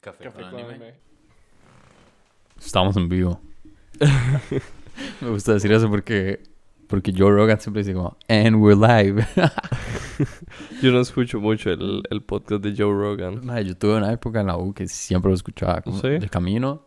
Café, Café con con anime. anime. Estamos en vivo. Me gusta decir eso porque, porque Joe Rogan siempre dice como, and we're live. Yo no escucho mucho el, el podcast de Joe Rogan. Mae, yo tuve una época en la U que siempre lo escuchaba. Como ¿Sí? De camino,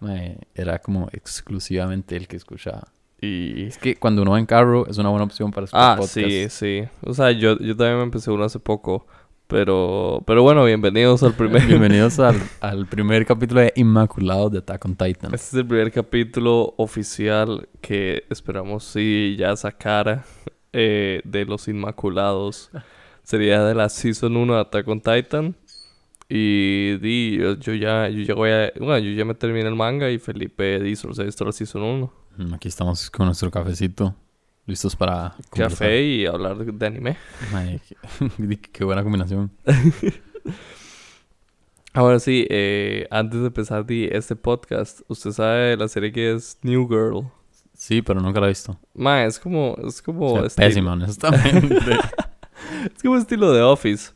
mae, era como exclusivamente el que escuchaba. Y... Es que cuando uno va en carro es una buena opción para escuchar Ah, podcasts. sí, sí. O sea, yo, yo también me empecé uno hace poco. Pero, pero bueno, bienvenidos al primer... Bienvenidos al, al primer capítulo de Inmaculado de Attack on Titan. Este es el primer capítulo oficial que esperamos sí ya sacara eh, de Los Inmaculados. Sería de la Season 1 de Attack on Titan. Y di, yo, yo ya, yo ya voy a... Bueno, yo ya me terminé el manga y Felipe di, solo se ha visto la Season 1. Mm, Aquí estamos con nuestro cafecito, listos para conversar. Café y hablar de, anime. Mae, qué, qué buena combinación. Ahora sí, eh, antes de empezar di, este podcast, usted sabe la serie que es New Girl. Sí, pero nunca la he visto. Ma, es como... Es como... O sea, estilo- pésima, honestamente. Es como estilo de Office.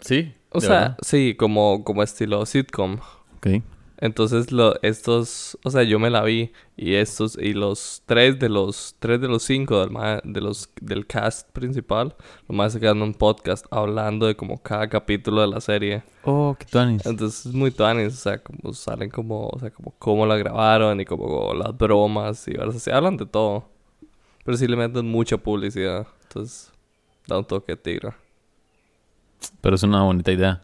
sí. O sea, verdad. sí, como, como estilo sitcom. Ok. Entonces, lo, estos, o sea, yo me la vi y estos, y los tres de los, tres de los cinco del, de los, del cast principal, los más se quedan en un podcast hablando de como cada capítulo de la serie. Oh, qué tuanis. Entonces es muy tuanis, o sea, como salen como, o sea, como cómo la grabaron y como las bromas y ahora se hablan de todo. Pero sí le meten mucha publicidad, entonces da un toque de tigre. Pero es una bonita idea.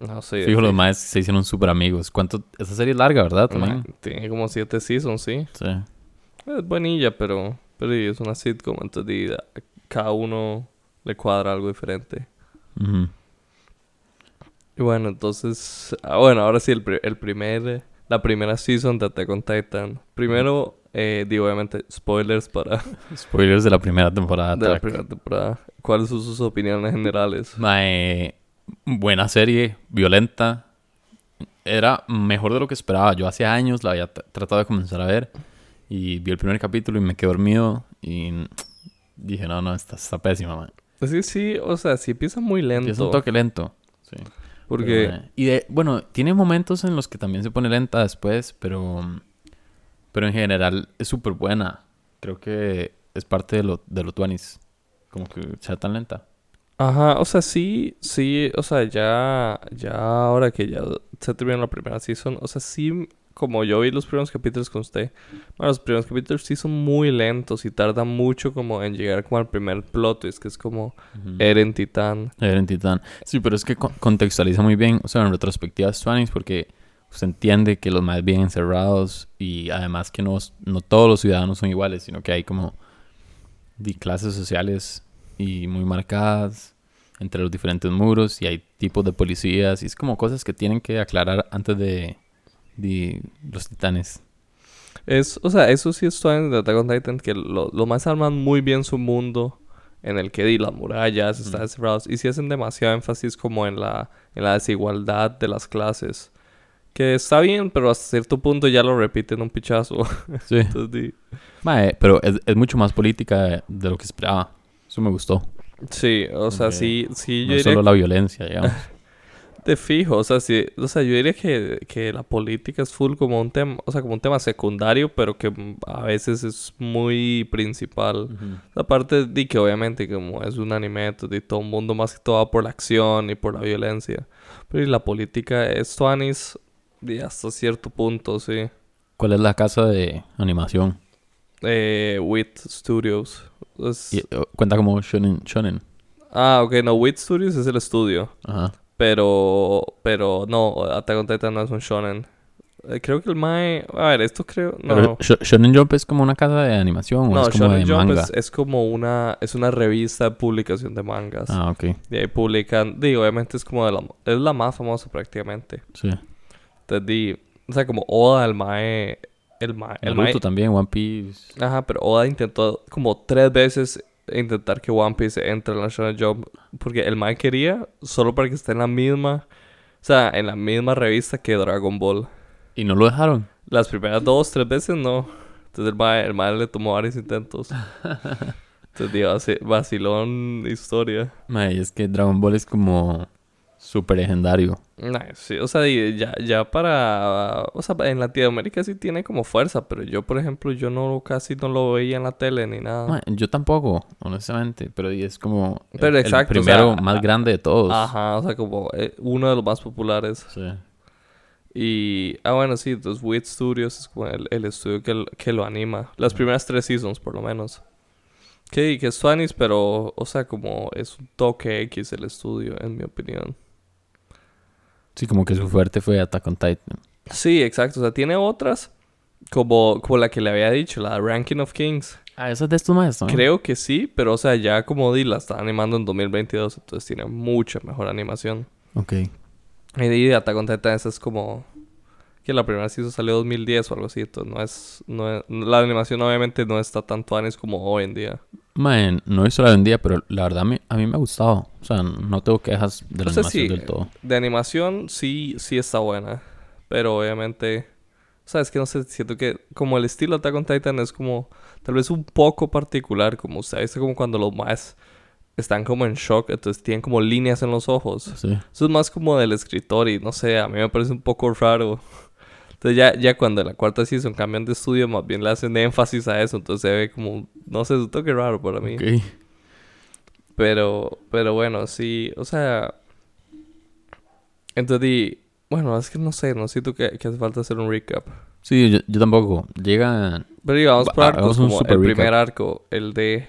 No sé. Fijo, los maes se hicieron súper amigos. ¿Cuánto? Esa serie es larga, ¿verdad? También. Tiene como siete seasons, sí. Sí. Es buenilla, pero, pero sí, es una sitcom, entonces cada uno le cuadra algo diferente. Ujú. Y bueno, entonces, ah, bueno, ahora sí, el, pri- el primer, la primera season de Attack on Titan. Primero, eh, digo, obviamente, spoilers para Spoilers de la primera temporada. de la Attack. primera temporada. ¿Cuáles son sus opiniones generales? Mae, buena serie, violenta. Era mejor de lo que esperaba. Yo hace años la había tratado de comenzar a ver. Y vi el primer capítulo y me quedé dormido. Y dije, no, no, está, está pésima, mae. Es que sí, o sea, sí empieza muy lento. Es un toque lento. Sí. porque, Pero, mae, y de, bueno, tiene momentos en los que también se pone lenta después, pero, pero en general es súper buena. Creo que es parte de lo, de lo tuanis. Como que sea tan lenta. Ajá, o sea, sí, sí, o sea, ya, ya ahora que ya se terminó la primera season, o sea, sí, como yo vi los primeros capítulos con usted, bueno, los primeros capítulos sí son muy lentos y tardan mucho como en llegar como al primer plot twist, que es como. Eren Titán. Eren Titán. Sí, pero es que con- contextualiza muy bien, o sea, en retrospectiva es Tuanis porque usted entiende que los más bien encerrados y además que no, no todos los ciudadanos son iguales, sino que hay como di- clases sociales y muy marcadas entre los diferentes muros y hay tipos de policías y es como cosas que tienen que aclarar antes de, de los titanes. Es, o sea, eso sí es en de Attack on Titan, que lo, lo más arman muy bien su mundo, en el que di las murallas están Ujú. encerrados, y sí hacen demasiado énfasis como en la, en la desigualdad de las clases. Que está bien, pero hasta cierto punto ya lo repiten un pichazo. Sí. Entonces, di- Mae, pero es, es mucho más política de lo que esperaba. Eso me gustó. Sí, o sea, sí, sí, yo es diría solo la violencia, digamos. de fijo, o sea, sí, o sea, yo diría que, que la política es full como un tema, o sea, como un tema secundario, pero que a veces es muy principal. Ujú. Aparte de que obviamente como es un anime, de todo el mundo más que todo va por la acción y por la violencia. Pero y la política es Tuanis y hasta cierto punto, sí. ¿Cuál es la casa de animación? Eh, Wit Studios. Es- Y, eh, cuenta como shonen, shonen. Ah, ok, no, Wit Studios es el estudio. Ajá. Pero, pero no, Attack on Titan no es un shonen. Eh, creo que el Mae... A ver, esto creo... No, Pero Sho- Shonen Jump es como una casa de animación o no es como Shonen de Jump manga. es, es como una... Es una revista de publicación de mangas. Ah, ok. Y ahí publican... Digo, obviamente es como de la... Es la más famosa prácticamente. Sí. Entonces, di... O sea, como Oda, el Mae... El Mae... El Naruto también, One Piece. ajá, pero Oda intentó como tres veces intentar que One Piece entre en la Shonen Jump. Porque el Mae quería solo para que esté en la misma... O sea, en la misma revista que Dragon Ball. ¿Y no lo dejaron? Las primeras dos, tres veces no. Entonces el mae, el mae le tomó varios intentos. Entonces, digo, vaci- vacilón historia. Mae, es que Dragon Ball es como súper legendario. Nah, sí, o sea, ya, ya para... O sea, en Latinoamérica sí tiene como fuerza, pero yo, por ejemplo, yo no casi no lo veía en la tele ni nada. Yo tampoco, honestamente, pero es como el- Pero el, exacto, o primero sea, más grande de todos. Ajá, o sea, como eh, uno de los más populares. Sí. Y, ah, bueno, sí, entonces Wit Studios es como el, el estudio que, que lo anima. Las primeras tres seasons, por lo menos. Que, que es Spanish, pero, o sea, como es un toque X el estudio, en mi opinión. Sí, como que su fuerte fue Attack on Titan. Sí, exacto. O sea, tiene otras, como, como la que le había dicho, la Ranking of Kings. Ah, eso es de estos maestros. Creo que sí, pero, o sea, ya como di, la está animando en 2022, entonces tiene mucha mejor animación. Ok. Y de Attack on Titan esa es como... Que la primera season salió en 2010 o algo así. Entonces no es, no es- La animación obviamente no está tan tuanis como hoy en día. No hizo la vendía, pero la verdad me- a mí me ha gustado. O sea, no tengo quejas de la O sea, animación sí, del todo. De animación sí, sí está buena. Pero obviamente... O sea, es que no sé, siento que como el estilo de Attack on Titan es como... Tal vez un poco particular. Como usted dice, como cuando los más están como en shock. Entonces tienen como líneas en los ojos. Sí. Eso es más como del escritor y no sé, a mí me parece un poco raro. Entonces ya, ya cuando en la cuarta season cambian de estudio, más bien le hacen énfasis a eso. Entonces se ve como, no sé, es un toque raro para mí. Ok. Pero, pero bueno, sí, o sea... Entonces, di- bueno, es que no sé, no siento que, que hace falta hacer un recap. Sí, yo, yo tampoco. Llega... Pero digamos por arcos, como el recap. primer arco, el de...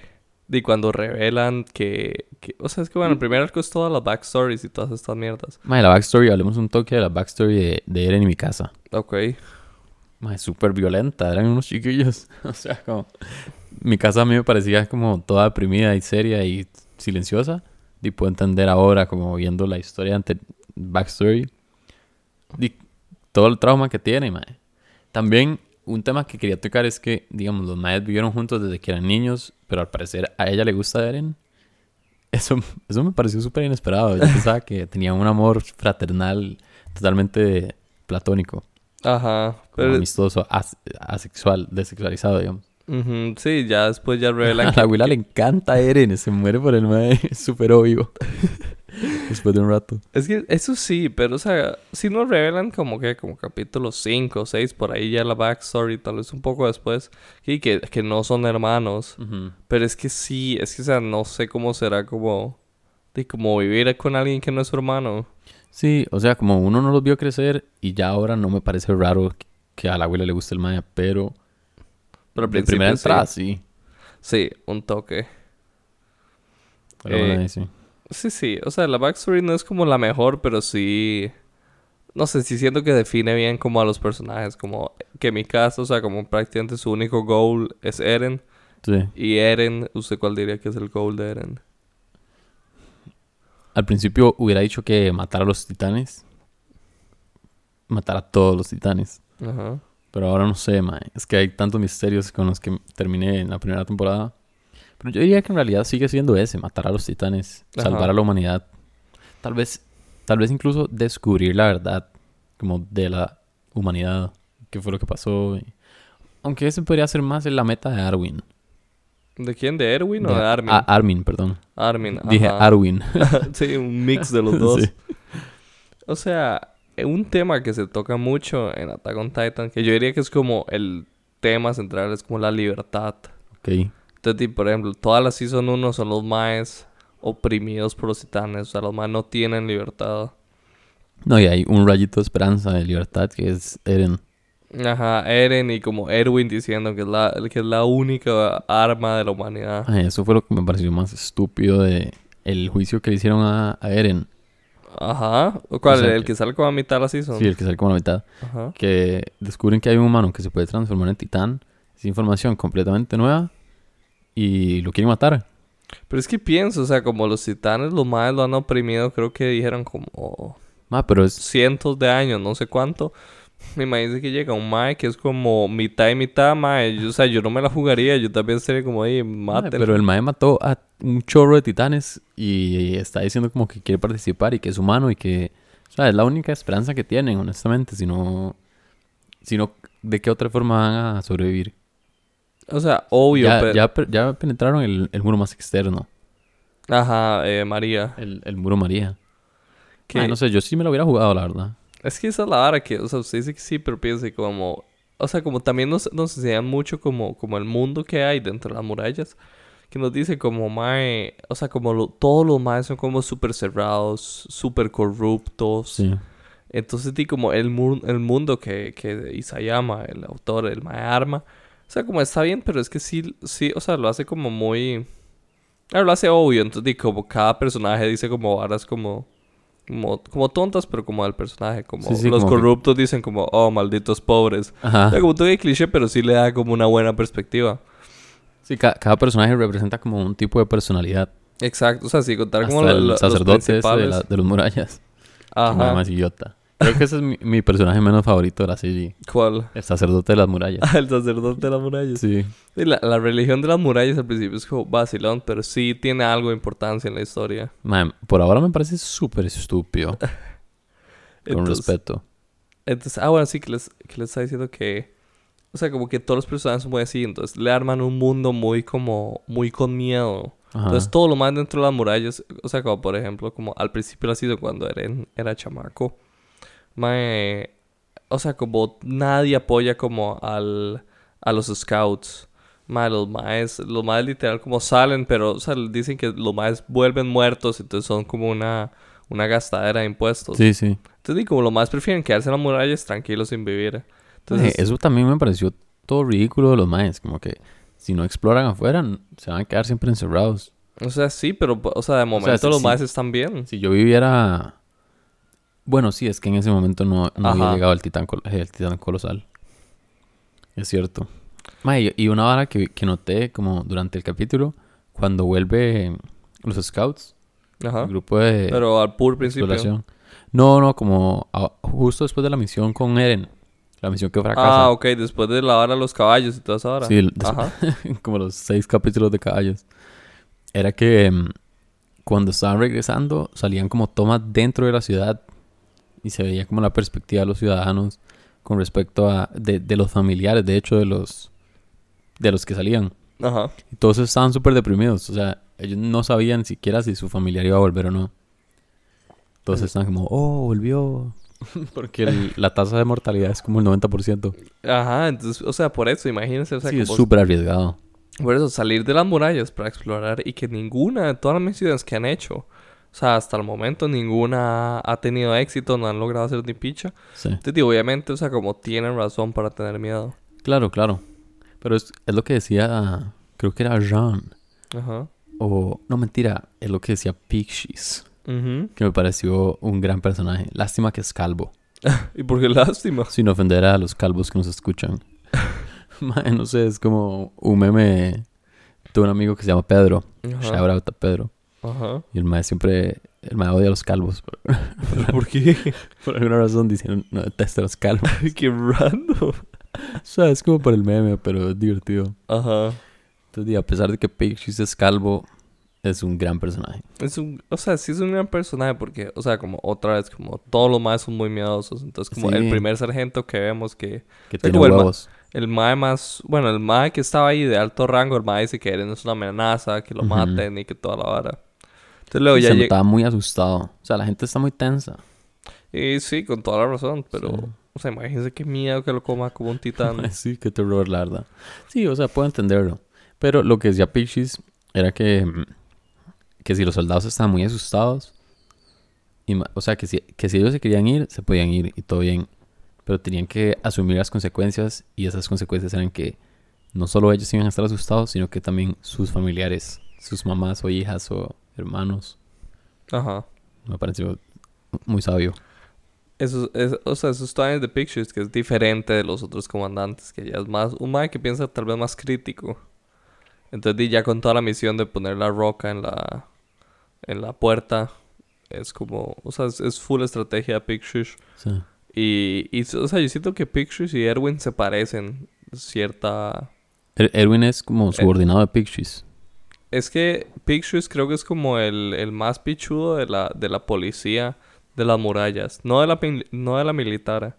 De cuando revelan que, que... O sea, es que bueno, el primer arco es todas las backstories y todas estas mierdas. Mae, la backstory, hablemos un toque de la backstory de, de Eren y mi casa. Ok. Mae, súper violenta, eran unos chiquillos. o sea, como... Mi casa a mí me parecía como toda deprimida y seria y silenciosa. Y puedo entender ahora, como viendo la historia ante backstory. Y todo el trauma que tiene, mae. También un tema que quería tocar es que, digamos, los maes vivieron juntos desde que eran niños, pero al parecer a ella le gusta Eren. Eso, eso me pareció súper inesperado. Yo pensaba que tenían un amor fraternal totalmente platónico, Ajá. Pero, amistoso, as- asexual, desexualizado, digamos. Ujú, sí, ya después ya revelan A que... la abuela le encanta Eren, se muere por el mae, es súper obvio. Después de un rato. Es que eso sí, pero o sea, si nos revelan como que como capítulo 5 o 6, por ahí ya la backstory, tal vez un poco después, y que, que no son hermanos. Pero es que sí, es que o sea, no sé cómo será como... De como vivir con alguien que no es su hermano. Sí, o sea, como uno no los vio crecer y ya ahora no me parece raro que a la abuela le guste el maya, pero Pero al primera sí. entrada sí. Sí, un toque. Pero Eh, bueno, ahí sí. Sí, sí, o sea, la backstory no es como la mejor, pero sí... No sé, sí siento que define bien como a los personajes, como que en mi caso, o sea, como prácticamente su único goal es Eren. Sí. Y Eren, ¿usted cuál diría que es el goal de Eren? Al principio hubiera dicho que matar a los titanes. Matar a todos los titanes. Ajá. Pero ahora no sé, mae. Es que hay tantos misterios con los que terminé en la primera temporada. Pero yo diría que en realidad sigue siendo ese, matar a los titanes, Ajá. salvar a la humanidad. Tal vez, tal vez incluso descubrir la verdad, como de la humanidad, qué fue lo que pasó. Aunque ese podría ser más en la meta de Arwin. ¿De quién? ¿De Erwin o De- Armin? A- Armin, perdón. Armin, Dije ajá. Arwin. sí, un mix de los dos. Sí. O sea, eh, un tema que se toca mucho en Attack on Titan, que yo diría que es como el tema central, es como la libertad. Ok. Entonces, por ejemplo, todas las Season 1 son los maes oprimidos por los titanes. O sea, los maes no tienen libertad. No, y hay un rayito de esperanza, de libertad, que es Eren. Ajá, Eren y como Erwin diciendo que es la, que es la única arma de la humanidad. Ay, eso fue lo que me pareció más estúpido de el juicio que le hicieron a, a Eren. Ajá. ¿O ¿Cuál? O sea, el que- sale como a mitad de la Season. Sí, el que sale como la mitad. Ajá. que descubren que hay un humano que se puede transformar en titán. Es información completamente nueva y lo quieren matar. Pero es que pienso, o sea, como los titanes, los maes lo han oprimido, creo que dijeron como Ah, pero es cientos de años, no sé cuánto. Me imagino que llega un mae que es como mitad y mitad, mae. Yo, o sea, yo no me la jugaría, yo también sería como ahí, Ah, mátelo. pero el mae mató a un chorro de titanes y está diciendo como que quiere participar y que es humano y que, o sea, es la única esperanza que tienen, honestamente, si no, si no, ¿de qué otra forma van a sobrevivir? O sea, obvio, Ya, pero... ya, ya penetraron el, el muro más externo, Ajá, eh, María. el, el muro María. Que... No sé, yo sí me lo hubiera jugado, la verdad. Es que esa es la vara que, o sea, usted dice que sí, pero piense como, o sea, como también nos, nos enseñan mucho como, como el mundo que hay dentro de las murallas, que nos dice como mae, o sea, como lo- todos los maes son como súper cerrados, súper corruptos. Sí. Entonces, di como el, mu- el mundo que, que Isayama, el autor, el mae arma, o sea, como está bien, pero es que sí, sí, o sea, lo hace como muy, ah, lo hace obvio, entonces, di como cada personaje dice como varas como como, como tontas, pero como al personaje. Como Sí, sí, los como que- corruptos dicen como, oh, malditos pobres. O Ajá. sea, como todo el cliché, pero sí le da como una buena perspectiva. Sí, ca- cada personaje representa como un tipo de personalidad. Exacto. O sea, sí, contar como Hasta lo- el los sacerdote ese de, principales. la- de los murallas. Que Ajá. más idiota. Creo que ese es mi, mi personaje menos favorito de la serie. ¿Cuál? El sacerdote de las murallas. Ah, el sacerdote de las murallas. Sí. Sí, la, la religión de las murallas al principio es como vacilón, pero sí tiene algo de importancia en la historia. Man, por ahora me parece súper estúpido. Con respeto. Entonces, ah, bueno, sí, que les, que les está diciendo que... O sea, como que todos los personajes son muy así. Entonces, le arman un mundo muy como... Muy con miedo. Ajá. Entonces, todo lo más dentro de las murallas... O sea, como por ejemplo, como al principio ha sido cuando era, era chamaco. Mae... O sea, como nadie apoya como al... A los scouts. Mae, los maes... Los maes literal como salen, pero... O sea, dicen que los maes vuelven muertos. Entonces, son como una... Una gastadera de impuestos. Sí, sí. Entonces, y como los más prefieren quedarse en las murallas tranquilos sin vivir. Entonces, eso también me pareció todo ridículo de los maes. Como que si no exploran afuera, se van a quedar siempre encerrados. o sea, sí, pero, o sea, de momento sí, los sí. más están bien. Si yo viviera... Bueno, sí, es que en ese momento no, no había llegado el titán, el titán colosal. Es cierto. Y una vara que, que noté como durante el capítulo, cuando vuelve los scouts, Ajá. el grupo de Pero al puro principio. No, no, como a- justo después de la misión con Eren. La misión que fracasa. Ah, ok, después de lavar a los caballos y toda esa hora. Sí, Ajá. como los seis capítulos de caballos. Era que mm, cuando estaban regresando salían como tomas dentro de la ciudad y se veía como la perspectiva de los ciudadanos con respecto a de, de los familiares, de hecho de los de los que salían. Ajá. Y todos estaban súper deprimidos, o sea, ellos no sabían siquiera si su familiar iba a volver o no. Todos estaban como, oh, volvió. Porque el- la tasa de mortalidad es como el 90%. Ajá, entonces, o sea, por eso, imagínense, o sea, sí, es súper arriesgado. por eso, salir de las murallas para explorar y que ninguna de todas las misiones que han hecho, o sea, hasta el momento ninguna ha tenido éxito, no han logrado hacer ni picha. Sí. Entonces, digo, obviamente, o sea, como tienen razón para tener miedo. Claro, claro. Pero es, es lo que decía, creo que era Jean. Ajá. O, no mentira, es lo que decía Pixies. Ujú. Que me pareció un gran personaje. Lástima que es calvo. Y por qué lástima. Sin ofender a los calvos que nos escuchan. No sé, es como un meme. Tuve un amigo que se llama Pedro. Shout out a Pedro. Ajá. Y el mae siempre. El mae odia a los calvos. Por, ¿Por qué? por alguna razón diciendo no detesta a los calvos. qué random. O sea, es como por el meme, pero es divertido. Ajá. Entonces, a pesar de que Pixies es calvo, es un gran personaje. Es un, o sea, sí es un gran personaje porque, o sea, como otra vez, como todos los maes son muy miedosos. Entonces, como Sí. el primer sargento que vemos que Que sea, tiene el huevos. el mae más, bueno, el mae que estaba ahí de alto rango, el mae dice que Eren es una amenaza, que lo Ujú. maten y que toda la vara. Entonces luego Y ya se notaba muy asustado. O sea, la gente está muy tensa. Y sí, con toda la razón, pero, Sí. o sea, imagínense qué miedo que lo coma como un titán. sí, qué terror, la verdad. Sí, o sea, puedo entenderlo. Pero lo que decía Pixies era que, mm, que si los soldados estaban muy asustados, y o sea, que si, que si ellos se querían ir, se podían ir y todo bien. Pero tenían que asumir las consecuencias y esas consecuencias eran que no solo ellos iban a estar asustados, sino que también sus familiares, sus mamás o hijas o hermanos. Ajá. Me pareció muy sabio. Eso es, o sea, esos planes de Pictures que es diferente de los otros comandantes, que ya es más, un mae que piensa tal vez más crítico. Entonces, ya con toda la misión de poner la roca en la, en la puerta, es como, o sea, es, es full estrategia de Pictures. Sí. Y, y, o sea, yo siento que Pictures y Erwin se parecen cierta... Er- Erwin es como subordinado de Pixies. Es que Pictures creo que es como el, el más pichudo de la, de la policía de las murallas. No de la, no de la militar,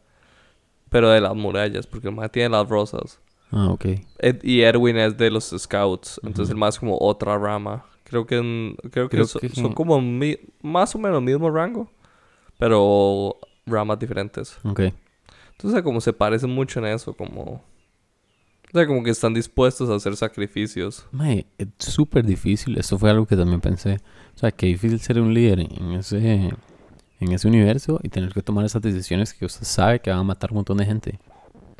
pero de las murallas, porque el más tiene las rosas. Ah, ok. Ed- y Erwin es de los Scouts. Entonces el más como otra rama. Creo que, creo que, Creo so- que- son como mi- más o menos el mismo rango. Pero ramas diferentes. Ok. Entonces como se parecen mucho en eso. Como... O sea, como que están dispuestos a hacer sacrificios. Mae, es súper difícil. Eso fue algo que también pensé. O sea, qué difícil ser un líder en ese, en ese universo y tener que tomar esas decisiones que usted sabe que van a matar un montón de gente.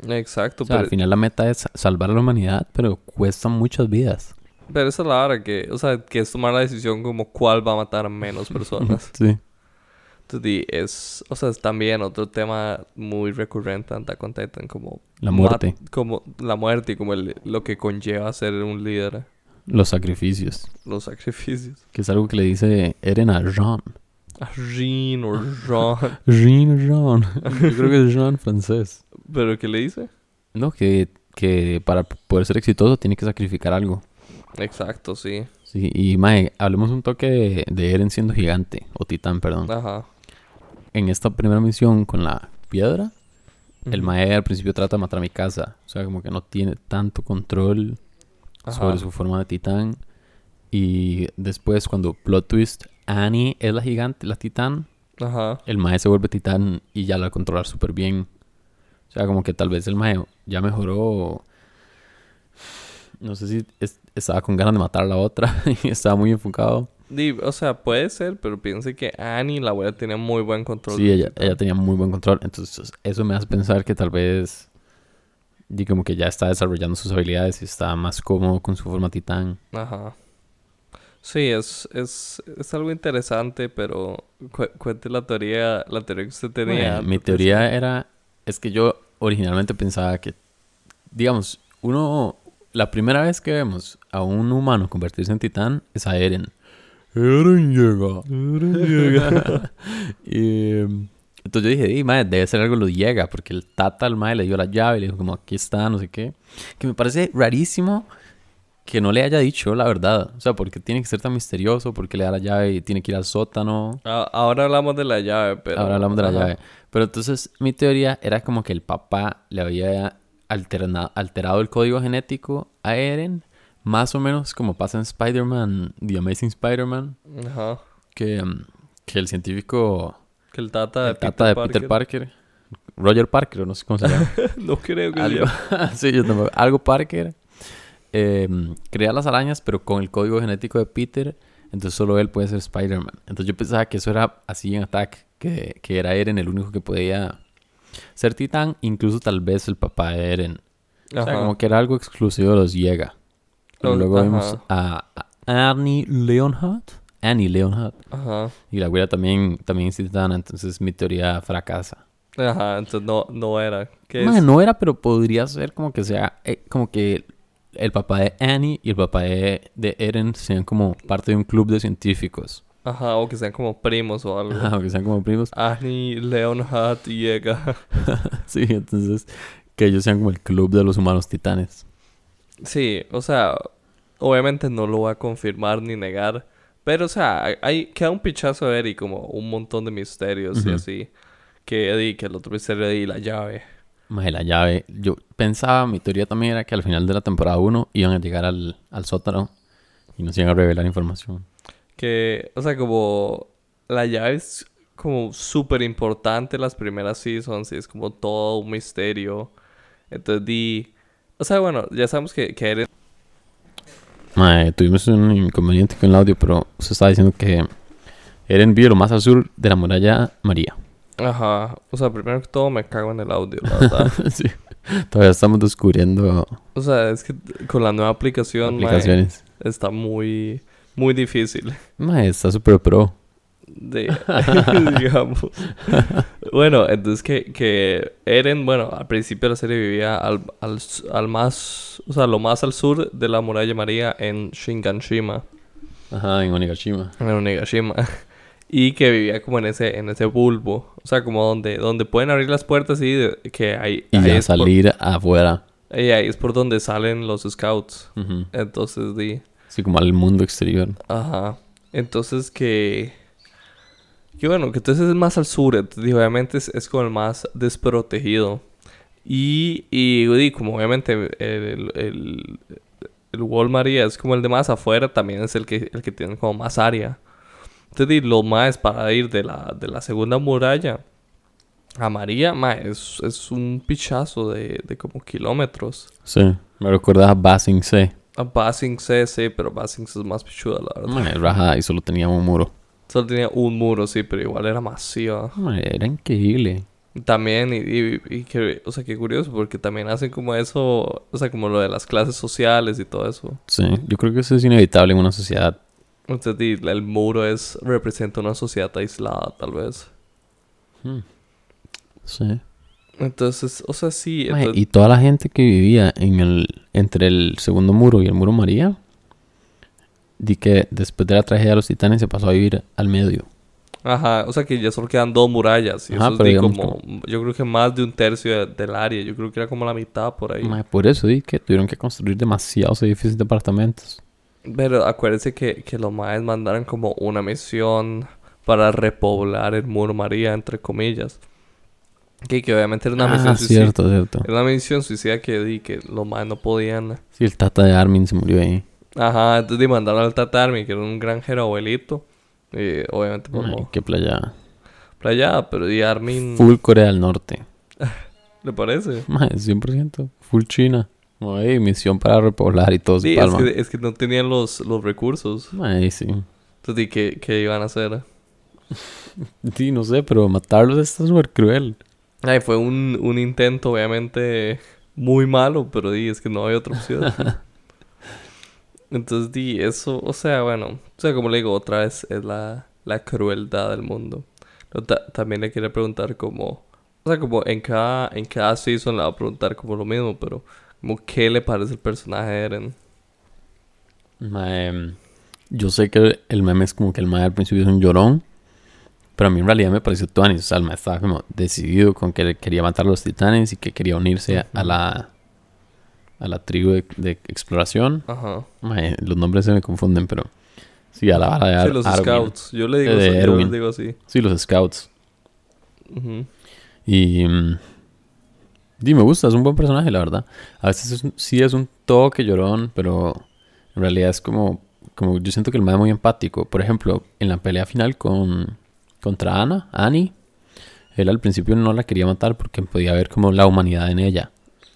Exacto. O sea, pero, al final la meta es salvar a la humanidad, pero cuestan muchas vidas. pero esa es la hora que... O sea, que es tomar la decisión como cuál va a matar a menos personas. Sí. Es, o sea, es también otro tema muy recurrente en Attack on Titan, como... La muerte. Como la muerte y como el- lo que conlleva ser un líder, Los sacrificios. los sacrificios. Que es algo que le dice Eren a Jean. A Jean o Ron. Jean, Jean. Yo creo que es Jean francés. ¿Pero qué le dice? No, que, que para poder ser exitoso tiene que sacrificar algo. Exacto, sí. Sí, y Mae, hablemos un toque de, de Eren siendo gigante, o titán, perdón. Ajá. En esta primera misión con la piedra, el. Mae al principio trata de matar a mi casa. O sea, como que no tiene tanto control Ajá. sobre su forma de titán. Y después, cuando plot twist, Annie es la gigante, la titán, Ajá. el Mae se vuelve titán y ya la controlar súper bien. O sea, como que tal vez el Mae ya mejoró. No sé si es- estaba con ganas de matar a la otra y estaba muy enfocado. O sea, puede ser, pero piense que Annie, la abuela, tenía muy buen control. Sí, ella, ella tenía muy buen control. Entonces, eso me hace pensar que tal vez. Y como que ya está desarrollando sus habilidades y está más cómodo con su forma titán. Ajá. Sí, es, es, es algo interesante, pero cu- cuente la teoría, la teoría que usted tenía. Bueno, mi teoría era. Es que yo originalmente pensaba que. Digamos, uno. La primera vez que vemos a un humano convertirse en titán es a Eren. Eren llega. Eren llega. y. Entonces yo dije, "Di, madre, debe ser algo lo llega, porque el tata al madre le dio la llave y le dijo como aquí está, no sé qué. Que me parece rarísimo que no le haya dicho la verdad. O sea, porque tiene que ser tan misterioso, porque le da la llave y tiene que ir al sótano. Ahora hablamos de la llave, pero... Ahora hablamos de la ajá. llave. Pero entonces mi teoría era como que el papá le había alterna- alterado el código genético a Eren. Más o menos como pasa en Spider-Man, The Amazing Spider-Man. Ajá. Que, mm, que el científico, Que el tata de, el tata de Peter Parker, Roger Parker, o no sé cómo se llama. no creo que algo, sea. sí, yo tampoco. Algo Parker. eh, crea las arañas, pero con el código genético de Peter. Entonces solo él puede ser Spider-Man. Entonces yo pensaba que eso era así en Attack. Que, que era Eren el único que podía ser titán. Incluso tal vez el papá de Eren. O sea, como que era algo exclusivo de los Llega. Los- Luego ajá. vimos a, a Annie Leonhardt. Annie Leonhardt. Ajá. Y la güera también, también es titana. Entonces mi teoría fracasa. Ajá, entonces no, no era. ¿Qué Mae, es? no era, pero podría ser como que sea, eh, como que el papá de Annie y el papá de, de Eren sean como parte de un club de científicos. Ajá, o que sean como primos o algo. Ajá, o que sean como primos. Annie, Leonhardt y llega. Sí, entonces que ellos sean como el club de los humanos titanes. Sí, o sea, obviamente no lo voy a confirmar ni negar. Pero, o sea, hay- queda un pichazo de Eddie, como un montón de misterios y así. Que Eddie, que el otro misterio de Eddie, la llave. Mae, la llave. Yo pensaba, mi teoría también era que al final de la temporada 1 iban a llegar al, al sótano y nos iban a revelar información. Que, o sea, como la llave es como súper importante las primeras seasons y es como todo un misterio. Entonces di... O sea, bueno, ya sabemos que, que Eren... Tuvimos un inconveniente con el audio, pero se estaba diciendo que Eren vive lo más al sur de la muralla María. Ajá. O sea, primero que todo me cago en el audio, la verdad. sí. Todavía estamos descubriendo o sea, es que con la nueva aplicación, mae, está muy, muy difícil. Mae, está súper pro. De, digamos. bueno, entonces que, que Eren, bueno, al principio de la serie vivía al, al, al más, o sea, lo más al sur de la muralla María en Shinganshima, Ajá, en Onigashima. en Onigashima. Y que vivía como en ese, en ese bulbo. O sea, como donde, donde pueden abrir las puertas y de- que hay, Y ahí ya es por- salir afuera. y ahí es por donde salen los scouts. Ujú. Entonces di. Así como al mundo exterior. Ajá. Entonces que... Que bueno, que entonces es más al sur. Entonces, obviamente es, es como el más desprotegido. Y, y, y como obviamente el, el, el Wall María es como el de más afuera, también es el que, el que tiene como más área. Entonces, lo más para ir de la, de la segunda muralla a María, ma, es, es un pichazo de, de como kilómetros. Sí, me recuerda a Basing C. A Basing C, sí, pero Basing C es más pichuda, la verdad. Ma, es rajada y solo tenía un muro. Solo tenía un muro, sí, pero igual era masiva. Ma, era increíble. También, y, y, y que, o sea, qué curioso, porque también hacen como eso, o sea, como lo de las clases sociales y todo eso. Sí, yo creo que eso es inevitable en una sociedad. Entonces, el muro es, representa una sociedad aislada, tal vez. Hmm. Sí. Entonces, o sea, sí. Entonces- y toda la gente que vivía en el entre el segundo muro y el muro María, di que después de la tragedia de los titanes se pasó a vivir al medio. Ajá, o sea que ya solo quedan dos murallas. Y Ajá, eso es pero de digamos como, yo creo que más de un tercio de- del área. Yo creo que era como la mitad por ahí. Por eso di que tuvieron que construir demasiados edificios de apartamentos. Pero acuérdense que, que los maes mandaron como una misión para repoblar el muro María, entre comillas. Que, que obviamente era una misión ah, suicida. cierto, cierto. Era una misión suicida que di que los maes no podían. Sí, el tata de Armin se murió ahí. Ajá, entonces mandaron al Tatarmi, que era un granjero abuelito. Y obviamente pues Ay, qué playa. Playa, pero di Armin. Full Corea del Norte. ¿Le parece? Ma, 100%. Full China. Ay, misión para repoblar y todo Sí, es que, es que no tenían los, los recursos. Ay, sí. Entonces, di, ¿qué, ¿qué iban a hacer? Sí, no sé, pero matarlos está súper cruel. Ay, fue un, un intento, obviamente, muy malo, pero di, es que no hay otra opción. Entonces, di, eso, o sea, bueno, o sea, como le digo, otra vez es la, la crueldad del mundo. También le quería preguntar como, o sea, como en cada, en cada season le va a preguntar como lo mismo, pero como qué le parece el personaje de Eren. Yo sé que el meme es como que el mae al principio es un llorón. Pero a mí en realidad me pareció tuanis. O sea, el mae estaba como decidido con que quería matar a los titanes y que quería unirse a la a la tribu de, de exploración. Ajá. Los nombres se me confunden, pero sí, a la vara de Sí, Ar- los Arwen. scouts. Yo le digo, Eh, de así, yo Erwin. les digo así. Sí, los scouts. Y, mm, y me gusta, es un buen personaje, la verdad. A veces es un- sí es un toque llorón, pero en realidad es como, como yo siento que el mae es muy empático. Por ejemplo, en la pelea final con contra Ana, Annie, él al principio no la quería matar porque podía ver como la humanidad en ella.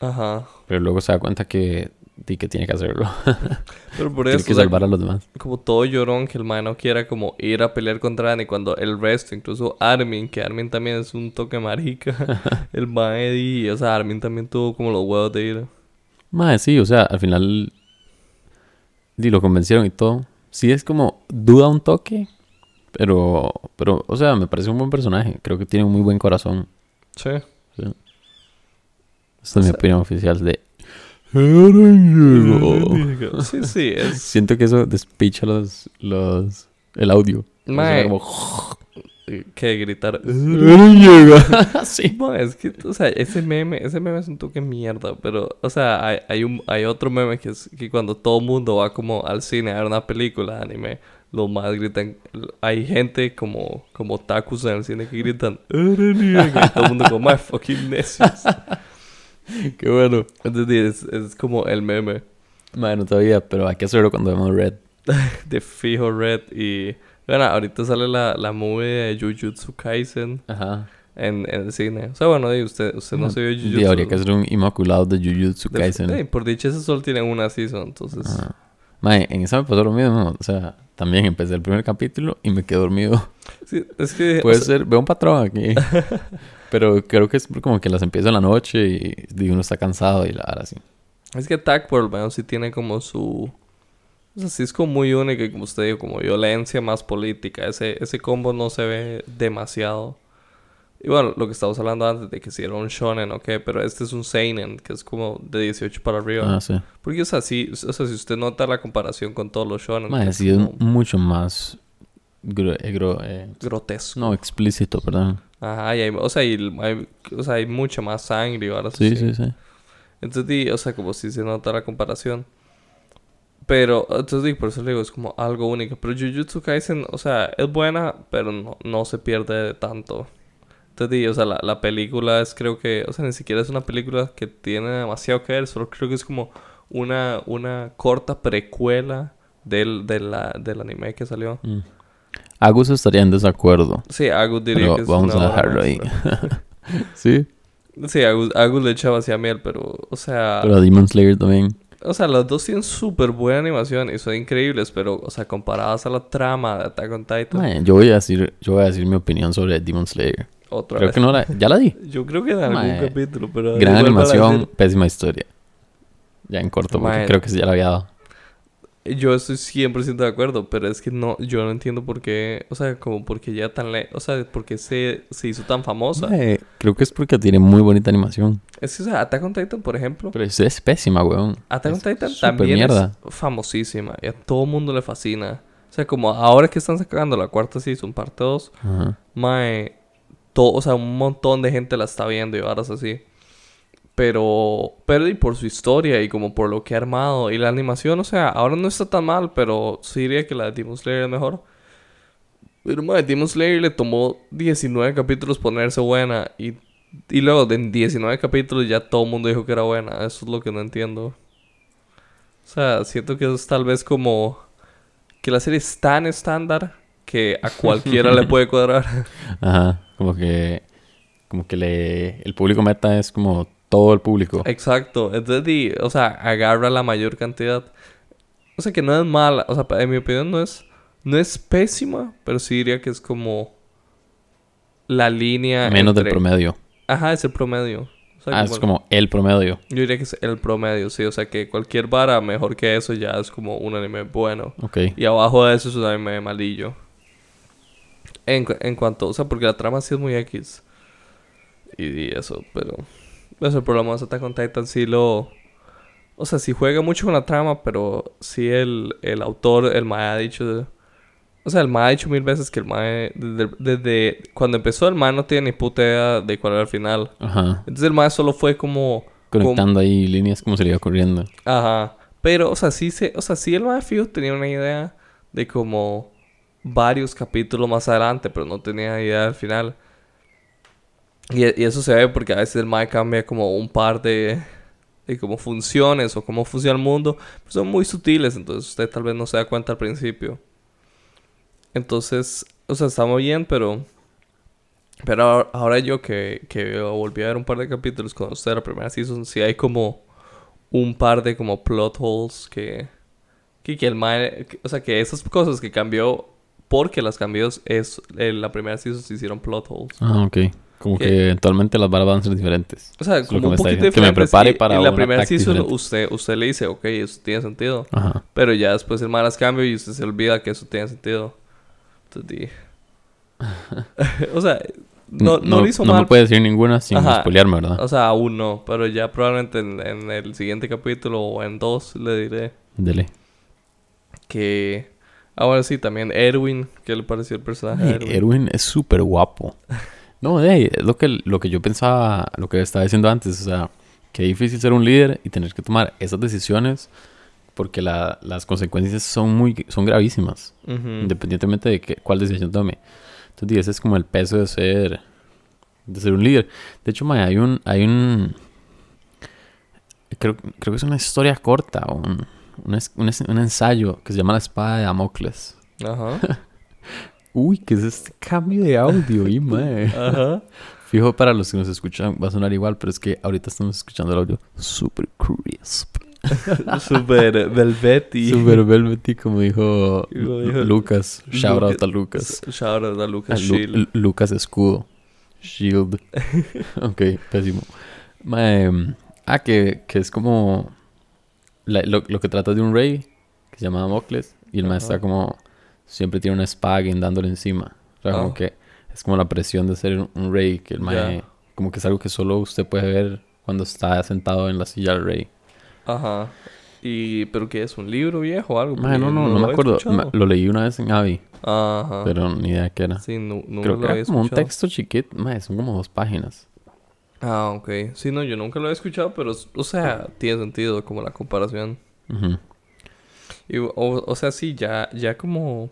Ajá. Pero luego se da cuenta que, di que tiene que hacerlo. Pero por tiene eso, que o sea, salvar a los demás. como todo llorón que el man no quiera como ir a pelear contra Annie cuando el resto, incluso Armin, que Armin también es un toque marica, el man y, o sea, Armin también tuvo como los huevos de ir. Mae, sí, o sea, al final di, lo convencieron y todo. Sí es como duda un toque, pero, pero, o sea, me parece un buen personaje. Creo que tiene un muy buen corazón. Sí. Esta es mi sea- opinión oficial de. Sí, sí, es... Siento que eso despicha los, los, el audio. Mae, como, que gritar... Eren llega. sí. No, es que, o sea, ese meme, ese meme es un toque mierda, pero, o sea, hay, hay, un, hay otro meme que es que cuando todo el mundo va como al cine a ver una película de anime, los más gritan, hay gente como, como tacos en el cine que gritan, "Eren llega", y todo el mundo como, my fucking necios. Qué bueno. Entonces, es, es como el meme Mae, no todavía, pero hay que hacerlo cuando vemos Red. de Fijo Red y, bueno, ahorita sale la, la movie de Jujutsu Kaisen Ajá. en, en el cine. O sea, bueno, usted, usted no se vio Jujutsu. Y habría que hacer un Inmaculado de Jujutsu De- Kaisen. eh, por dicha, ese solo tiene una season, entonces... Ah. Mae, en esa me pasó lo mismo. O sea, también empecé el primer capítulo y me quedé dormido. Sí, es que... o Puede sea, ser, veo un patrón aquí. Pero creo que es como que las empiezo en la noche y, y uno está cansado y la verdad así. Es que Attack World, bueno, sí tiene como su... O sea, sí es como muy único y como usted dijo, como violencia más política. Ese, ese combo no se ve demasiado. Y bueno, lo que estábamos hablando antes de que si era un shonen o qué, pero este es un seinen, que es como de 18 para arriba. Ah, sí. Porque, o sea, sí, o sea, si usted nota la comparación con todos los shonen, es sí es como mucho más... gro- eh, gro- eh, grotesco. no, explícito, perdón. Ajá, y hay, o sea, y hay, o sea, hay mucha más sangre y ahora Sí, sí, sí. Entonces, di, o sea, como si se nota la comparación. Pero, entonces, di, por eso le digo, es como algo único. Pero Jujutsu Kaisen, o sea, es buena, pero no, no se pierde de tanto. Entonces, di, o sea, la, la película es creo que, o sea, ni siquiera es una película que tiene demasiado que ver, solo creo que es como una, una corta precuela del, de la, del anime que salió. Mm. Agus estaría en desacuerdo. Sí, Agus diría Pero que es vamos una a dejarlo ahí. sí. Sí, Agus, Agus le echaba hacia miel, pero, o sea, Pero Demon Slayer también. o sea, los dos tienen súper buena animación y son increíbles, pero, o sea, comparadas a la trama de Attack on Titan, yo voy a decir, yo voy a decir mi opinión sobre Demon Slayer. otra Creo vez. que no la, ya la di. Yo creo que en algún capítulo, pero... Gran animación, pésima historia. Ya en corto, porque creo que sí ya la había dado. Yo estoy 100% de acuerdo, pero es que no, yo no entiendo por qué, o sea, como porque ya tan le, o sea, por qué se, se hizo tan famosa. Creo que es porque tiene muy bonita animación. Es que, o sea, Attack on Titan, por ejemplo, Pero es, es pésima, weón. Attack on Es Titan también mierda. es famosísima y a todo mundo le fascina. O sea, como ahora que están sacando la cuarta season, parte 2, Ajá. mae, todo, o sea, un montón de gente la está viendo y varas así. Pero, pero y por su historia y como por lo que ha armado y la animación, o sea, ahora no está tan mal, pero sí diría que la de Demon Slayer es mejor. Pero mae, Demon Slayer le tomó 19 capítulos ponerse buena y, y luego de 19 capítulos ya todo el mundo dijo que era buena. Eso es lo que no entiendo. O sea, siento que es tal vez como que la serie es tan estándar que a cualquiera le puede cuadrar. Ajá. Como que, como que le, el público meta es como todo el público. Exacto. Entonces, o sea, agarra la mayor cantidad. O sea, que no es mala. O sea, en mi opinión no es, no es pésima, pero sí diría que es como la línea Menos del promedio. Ajá, es el promedio. O sea, Ah, como- es como el promedio. Yo diría que es el promedio, sí. O sea, que cualquier vara mejor que eso ya es como un anime bueno. Ok. Y abajo de eso es un anime malillo. En, en cuanto, o sea, porque la trama sí es muy X. Y, y eso, pero. Eso es el problema de Attack on Titan. Sí lo. O sea, sí juega mucho con la trama, pero sí el, el autor, el Mae ha dicho. O sea, el Mae ha dicho mil veces que el Mae. Desde, desde cuando empezó, el Mae no tiene ni puta idea de cuál era el final. Ajá. Entonces el Mae solo fue como. Conectando ahí líneas como se le iba ocurriendo. Ajá. Pero, o sea, sí se, o sea, sí el mae fijo tenía una idea de como varios capítulos más adelante, pero no tenía idea del final. Y, y eso se ve porque a veces el mae cambia como un par de, de como funciones o cómo funciona el mundo. Pues son muy sutiles, entonces usted tal vez no se da cuenta al principio. Entonces, o sea, estamos bien, pero... Pero ahora, yo que, que volví a ver un par de capítulos con usted la primera season, sí hay como un par de como plot holes que... Que, que el mae... o sea, que esas cosas que cambió porque las cambió es... En la primera season se hicieron plot holes. Ah, ok. Como que eventualmente las varas van a ser diferentes. O sea, como que un poquito. Que me prepare y- para En la primera season diferente. usted, usted le dice, ok, eso tiene sentido. Ajá. Pero ya después el mae las cambia y usted se olvida que eso tiene sentido. Entonces, o sea, no, no, lo hizo no mal. me puede decir ninguna sin spoilearme, ¿verdad? O sea, aún no. Pero ya probablemente en, en el siguiente capítulo o en dos le diré Dele. que... Ahora sí, también Erwin. ¿Qué le pareció el personaje Ay, Erwin? Erwin es súper guapo. No, hey, es lo que, lo que yo pensaba, lo que estaba diciendo antes. O sea, qué difícil ser un líder y tener que tomar esas decisiones porque la- las consecuencias son muy son gravísimas, Ujú. independientemente de que, cuál decisión tome. Entonces, ese es como el peso de ser de ser un líder. De hecho, mae, hay un hay un creo, creo que es una historia corta, un, un ensayo que se llama La espada de Damocles. Ajá. Uy, ¿qué es este cambio de audio? y mae. Ajá. Fijo para los que nos escuchan va a sonar igual, pero es que ahorita estamos escuchando el audio super crisp. Super Velveti. Super velvety, como dijo, Como dijo Lucas. Shout out a Lucas. Shout out a Lucas Lu- Shield. Lu- Lucas Escudo. Shield. ok, pésimo. Mae, ah, que, que es como la- lo, lo que trata de un rey que se llama Damocles y el mae Ajá. está como siempre tiene una espada dándole encima. O sea, como Ah. que es como la presión de ser un, un rey que el mae como que es algo que solo usted puede ver cuando está sentado en la silla del rey. Ajá. Y, ¿pero qué es? ¿Un libro viejo o algo? Mae, no, no, no, lo me acuerdo. lo leí una vez en Avi, Ajá. pero ni idea qué era. Sí, nu- nunca Creo lo que había era como un texto chiquito. Mae, son como dos páginas. Ah, ok. Sí, no, yo nunca lo he escuchado, pero, o sea, tiene sentido como la comparación. Ujú. Y, o, o sea, sí, ya, ya como...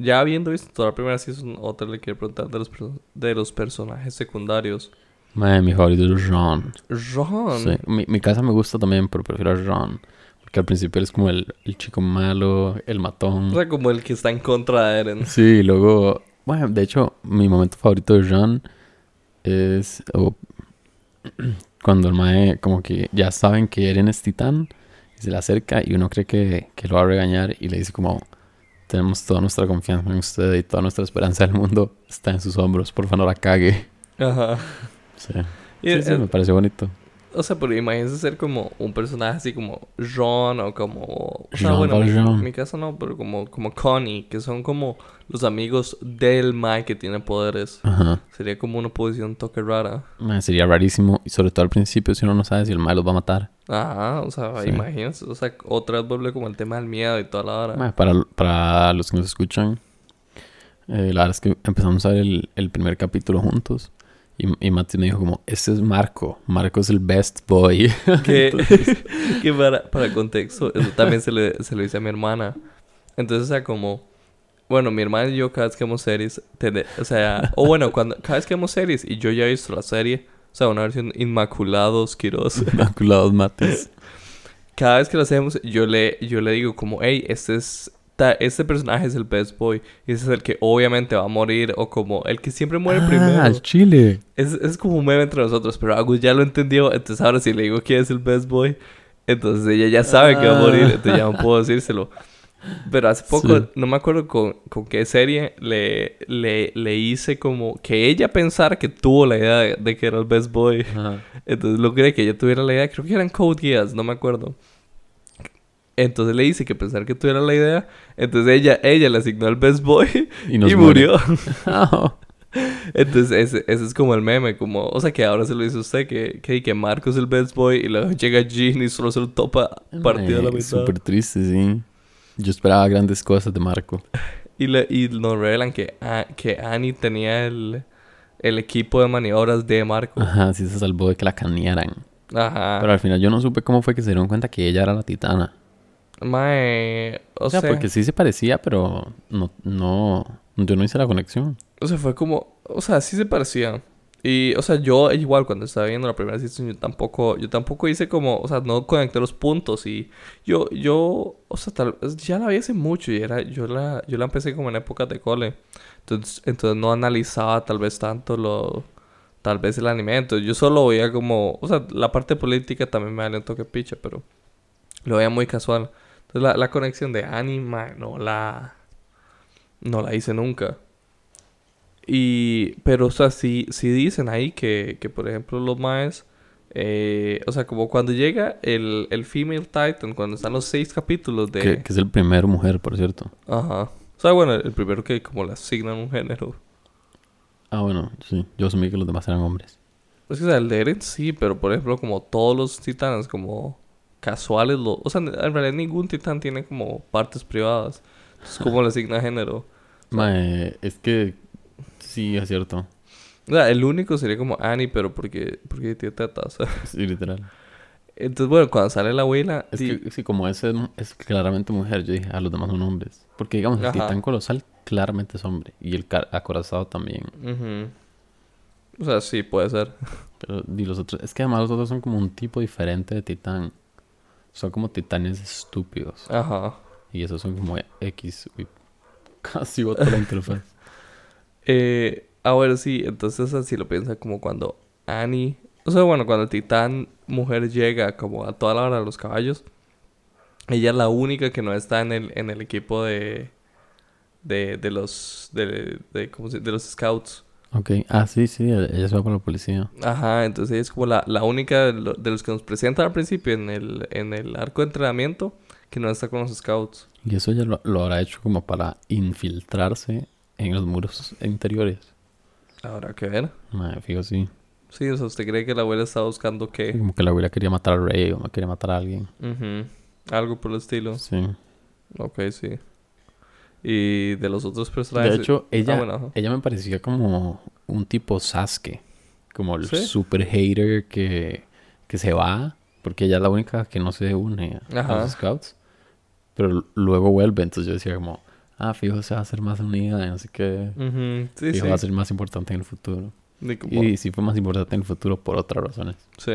Ya habiendo visto toda la primera season, otra le quiero preguntar de los, de los personajes secundarios. Mae, mi favorito es Ron. Ron. Sí. Mi, mi casa me gusta también, pero prefiero a Ron. Porque al principio él es como el, el chico malo, el matón. O sea, como el que está en contra de Eren. Sí, y luego, bueno, de hecho, mi momento favorito de Ron es o- cuando el mae como que ya saben que Eren es titán y se le acerca y uno cree que, que lo va a regañar y le dice como tenemos toda nuestra confianza en usted y toda nuestra esperanza del mundo está en sus hombros, por favor no la cague. Ajá. Sí, sí, sí, me pareció bonito. O sea, pero imagínense ser como un personaje así como Ron o como... O sea, Jean bueno, Valjean. mi caso no, pero como, como Connie, que son como los amigos del Mae que tiene poderes. Ajá. Sería como una posición toque rara. Sería rarísimo y sobre todo al principio si uno no sabe si el mae los va a matar. Ajá, o sea, Sí. imagínense. O sea, otra vez vuelve como el tema del miedo y toda la hora. Para, para los que nos escuchan, eh, la verdad es que empezamos a ver el, el primer capítulo juntos. Y, y Mati me dijo como, este es Marco. Marco es el best boy. que, que para, para contexto, eso también se le, se lo hice a mi hermana. Entonces, o sea, como... Bueno, mi hermana y yo cada vez que vemos series, o sea, o bueno, cuando cada vez que vemos series y yo ya he visto la serie, o sea, una versión Inmaculados Quiroz, Inmaculados Matis. cada vez que lo hacemos, yo le, yo le digo como, hey, este es, este personaje es el best boy, y ese es el que obviamente va a morir, o como el que siempre muere primero. Ah, al chile. Es, es como un meme entre nosotros, pero Agus ya lo entendió. Entonces ahora si le digo quién es el best boy, entonces ella ya sabe que va a morir, entonces ya no puedo decírselo. Pero hace poco, Sí. no me acuerdo con, con qué serie, le, le, le hice como que ella pensara que tuvo la idea de, de que era el best boy. Ajá. Entonces logré que ella tuviera la idea, creo que eran Code Geass, no me acuerdo. Entonces le hice que pensar que tuviera la idea. Entonces ella, ella le asignó el best boy y, murió. Ah, Entonces, ese, ese es como el meme, como, o sea, que ahora se lo dice usted, que, que, que Marco es el best boy y luego llega Jean y solo se lo topa partido a la mitad. Súper triste, sí. Yo esperaba grandes cosas de Marco. Y, le, y nos revelan que, ah, que Annie tenía el, el equipo de maniobras de Marco. Ajá, sí se salvó de que la canearan. Ajá. Pero al final yo no supe cómo fue que se dieron cuenta que ella era la titana. Mae, o, O sea, sea, porque sí se parecía, pero no, no, yo no hice la conexión. o sea, fue como, o sea, sí se parecía. Y, o sea, yo igual cuando estaba viendo la primera season, yo tampoco, yo tampoco hice como, o sea, no conecté los puntos y yo, yo, o sea, tal vez ya la vi hace mucho y era, yo la, yo la empecé como en épocas de cole. Entonces, entonces no analizaba tal vez tanto lo, tal vez el anime. Entonces yo solo veía como, o sea, la parte política también me alentó que picha, pero lo veía muy casual. Entonces la, la conexión de anime no la, no la hice nunca. Y, pero, o sea, sí, sí dicen ahí que, que, por ejemplo, los maes, eh, o sea, como cuando llega el, el Female Titan, cuando están los seis capítulos de... Que, que es el primer mujer, por cierto. Ajá. O sea, bueno, el primero que como le asignan un género. Ah, bueno, sí. Yo asumí que los demás eran hombres. Es que, o sea, el de Eren sí, pero por ejemplo, como todos los titanes, como casuales, lo, o sea, en realidad ningún titán tiene como partes privadas. Entonces, ¿cómo le asigna género? Mae, es que sí, es cierto. O sea, el único sería como Annie, pero porque, porque tiene tetas. Sí, literal. Entonces, bueno, cuando sale la abuela, Es sí, que sí, como ese es claramente mujer, yo dije, a los demás son hombres. Porque digamos, el titán colosal claramente es hombre. Y el acorazado también. O sea, sí, puede ser. Pero y los otros, es que además los otros son como un tipo diferente de titán. Son como titanes estúpidos. Ajá. Y esos son como X. Uy, casi botó la interfaz. Eh, ahora sí, entonces así lo piensa como cuando Annie, o sea, bueno, cuando el titán mujer llega como a toda la hora de los caballos, ella es la única que no está en el, en el equipo de, de, de los, de, de, ¿cómo se- de los scouts. Ok, ah, sí, sí, ella se va con la policía. Ajá, entonces ella es como la, la única de, lo- de los que nos presentan al principio en el, en el arco de entrenamiento que no está con los scouts. Y eso ella lo, lo habrá hecho como para infiltrarse en los muros interiores. Habrá que ver. Madre, fijo, sí. Sí, o sea, ¿usted cree que la abuela está buscando Sí, qué? Como que la abuela quería matar al rey o no quería matar a alguien. Ujú. Algo por el estilo. Sí. Ok, sí. Y de los otros personajes. De hecho, ella, Ah, bueno, ajá. ella me parecía como un tipo Sasuke. Como el ¿Sí? super hater que, que se va. Porque ella es la única que no se une a, los scouts. Pero luego vuelve. Entonces yo decía como... ah, fijo, se va a hacer más unida, y no sé qué. Ujú, Sí, fijo, sí. va a ser más importante en el futuro. Ni como- Y sí fue más importante en el futuro por otras razones. Sí.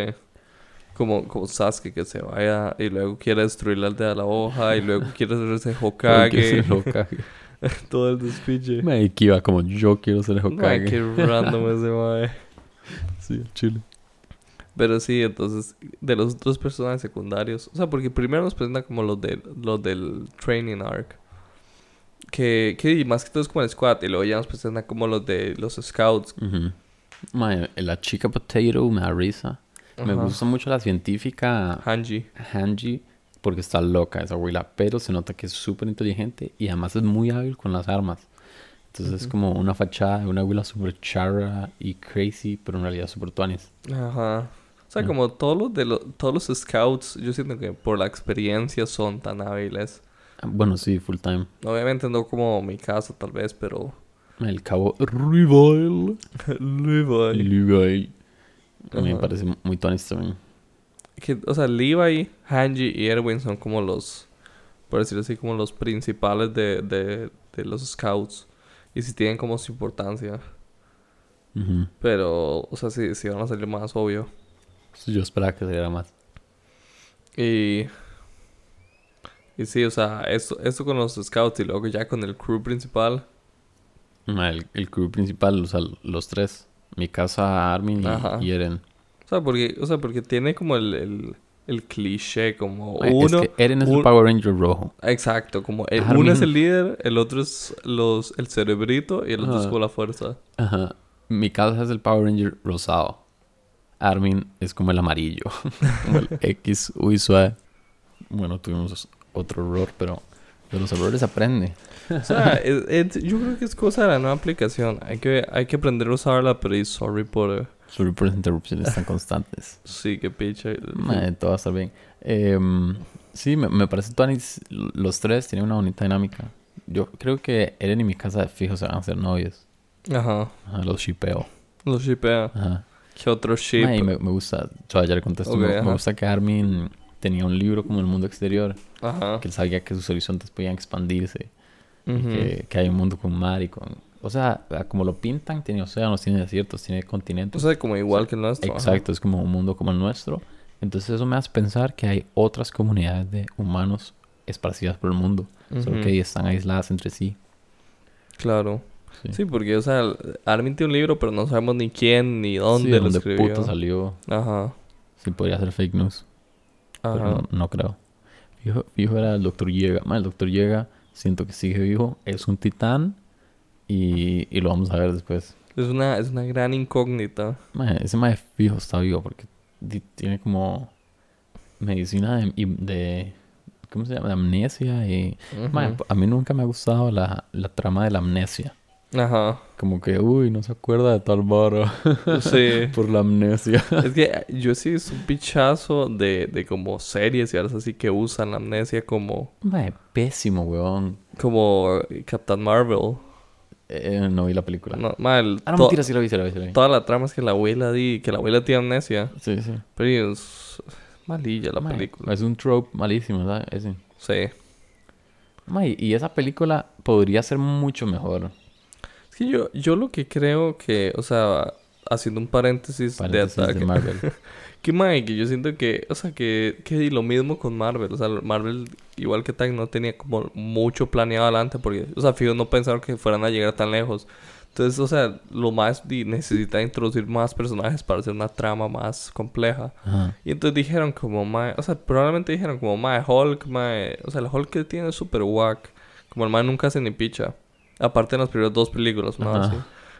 Como, como Sasuke que se vaya y luego quiere destruir la aldea de la hoja y luego quiere hacerse Hokage. Hokage. todo el despiche. Que iba como yo quiero ser el Mae, Hokage. qué random ese mae. Sí, chile. Pero sí, entonces, de los otros personajes secundarios. O sea, porque primero nos presentan como los, de, los del training arc. Que, que más que todo es como el squad. Y luego ya nos presentan como los de los scouts. Ujú. Mae, la chica Potato me da risa. Me gusta mucho la científica Hanji. Hanji porque está loca esa abuela, pero se nota que es súper inteligente y además es muy hábil con las armas. Entonces es como una fachada de una abuela súper charra y crazy, pero en realidad súper tuanis. Ajá. O sea, Mm. como todos los, de lo- todos los scouts, yo siento que por la experiencia son tan hábiles. Bueno, sí, full time. Obviamente no como mi caso, tal vez, pero... El cabo Rival. Levi. Levi. A mí me parece muy tuanis también. Que, o sea, Levi, Hanji y Erwin son como los, por decirlo así, como los principales de, de, de los scouts. Y si tienen como su importancia. Pero, o sea, sí, sí van a salir más, obvio. Yo esperaba que saliera más. Y... Y sí, o sea, esto, esto con los scouts y luego ya con el crew principal. El, el crew principal, o sea, los tres. Mi casa, Armin y, y Eren. O sea, porque, o sea, porque tiene como el, el, el cliché, como uno... es que Eren es un- el Power Ranger rojo. Exacto, como el, Armin. uno es el líder, el otro es los, el cerebrito y el otro es como la fuerza. Ajá. Mi casa es el Power Ranger rosado. Armin es como el amarillo. como el X, uy, suave. Bueno, tuvimos otro error, pero de los errores aprende. O sea, yo creo que es cosa de la nueva aplicación. Hay que, hay que aprender a usarla, pero y sorry por... eh, Sorry por las interrupciones tan constantes. sí, que picha. Todo va a estar bien. Em, sí, me, me parece Tuanis. Los tres tienen una bonita dinámica. Yo creo que Eren y mi casa de fijo se van a hacer novios. Ajá, Ajá, los shipeo. lo shipea. Ajá. ¿Qué otro ship? Mae, me, me gusta, o sea, ya le contesto, me, me gusta que Armin tenía un libro como el mundo exterior, Ajá. que él sabía que sus horizontes podían expandirse, que, que hay un mundo con mar y con... O sea, como lo pintan, tiene océanos, tiene desiertos, tiene O continentes. sea, como igual que el nuestro. ajá. Exacto, es como un mundo como el nuestro. Entonces eso me hace pensar que hay otras comunidades de humanos esparcidas por el mundo, solo que están aisladas entre sí. Claro. Sí, Sí, porque, o sea, Armin tiene un libro, pero no sabemos ni quién ni dónde Sí, lo dónde escribió. salió. Ajá. Sí, podría ser fake news, pero no, no creo. Fijo, fijo era el doctor Llega. El doctor Llega, siento que sigue vivo, es un titán y, y lo vamos a ver después. Es una, es una gran incógnita. Ma, ese mae fijo está vivo porque tiene como medicina de, de- ¿cómo se llama? De amnesia y... A mí nunca me ha gustado la, la trama de la amnesia. Ajá. Como que, uy, no se acuerda de tal vara Sí. por la amnesia. es que yo sí es un pichazo de, de como series y algo así que usan la amnesia como, Mae, pésimo, weón. como Captain Marvel. Eh, no vi la película. No, mal. Ah, no, mentira, sí la vi, sí la vi, sí la vi. Toda la trama es que la abuela di, que la abuela tiene amnesia. Sí, sí. Pero es malilla la película. Es un trope malísimo, ¿sabes? Ese. Sí. Y esa película podría ser mucho mejor. Es que yo, yo lo que creo que, o sea, haciendo un paréntesis, Paréntesis de ataque. de Marvel. Que mae, que yo siento que, o sea, que, que lo mismo con Marvel. O sea, Marvel, igual que Tag, no tenía como mucho planeado adelante. Porque, o sea, fijo, no pensaron que fueran a llegar tan lejos. Entonces, o sea, lo más necesita introducir más personajes para hacer una trama más compleja. Ajá. Y entonces dijeron como, mae, o sea, probablemente dijeron como, mae, Hulk, mae, o sea, el Hulk que tiene es super whack. Como el mae nunca hace ni picha. Aparte en las primeras dos películas, ¿no? Ajá. Así.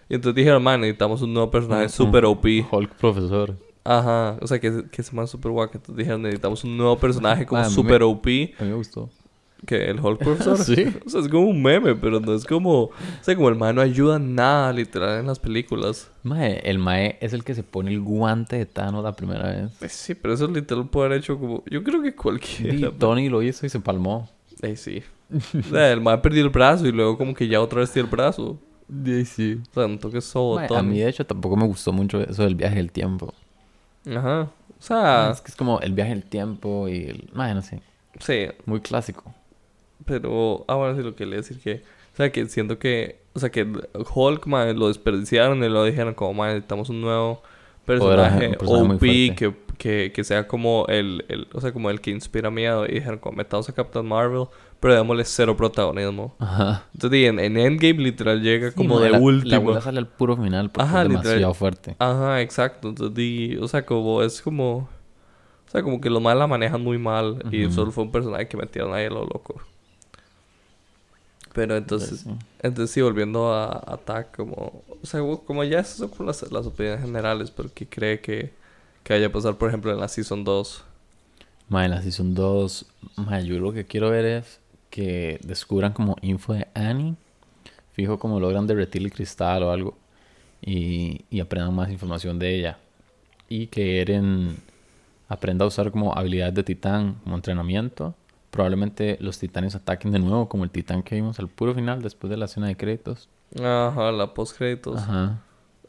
Y entonces dijeron, mae, necesitamos un nuevo personaje un OP. Hulk profesor. Ajá, o sea, que, que se llama super whack. Entonces dijeron, necesitamos un nuevo personaje como Ah, super OP. A mí me gustó. Que el Hulk profesor. Sí. O sea, es como un meme, pero no es como... O sea, como el mae no ayuda nada, literal, en las películas. Mae, el Mae es el que se pone el guante de Thanos la primera vez. Eh, Sí, pero eso literal puede haber hecho como... Yo creo que Y cualquiera. Tony lo hizo y se palmó. Eh, sí. O sea, el mae perdió el brazo y luego como que ya otra vez tiene el brazo. Sí, sí. O sea, no toques todo, Mae, a mí, de hecho, tampoco me gustó mucho eso del viaje del tiempo. Ajá. O Ah, sea, es que es como el viaje del tiempo y el... Mae, no sé. sí. Muy clásico. Pero, ah, bueno, sí, lo que le decir que, o sea, que siento que, o sea, que Hulk, mae, lo desperdiciaron y lo dijeron como, mae, necesitamos un nuevo personaje, un personaje OP que, que, que sea como el, el, o sea, como el que inspira miedo. Y dijeron como, metamos a Captain Marvel, pero démosle cero protagonismo. Ajá. Entonces, en, en Endgame literal llega Sí, como de la, La último. abuela sale al puro final porque Ajá, es literal. demasiado fuerte. Ajá, exacto. Entonces, di, o sea, como es como. O sea, como que los más la manejan muy mal. Y solo fue un personaje que metieron ahí a lo loco. Pero entonces. Sí. Entonces, sí, volviendo a Attack, como. O sea, como ya esas son como las, las opiniones generales. Pero ¿qué cree que, que vaya a pasar, por ejemplo, en la Season 2? Mae, en la Season 2, mae, yo lo que quiero ver es que descubran como info de Annie. Fijo como logran derretir el cristal o algo. Y, y aprendan más información de ella. Y que Eren aprenda a usar como habilidades de titán como entrenamiento. Probablemente los titanes ataquen de nuevo como el titán que vimos al puro final después de la escena de créditos. Ajá, la post créditos. Ajá.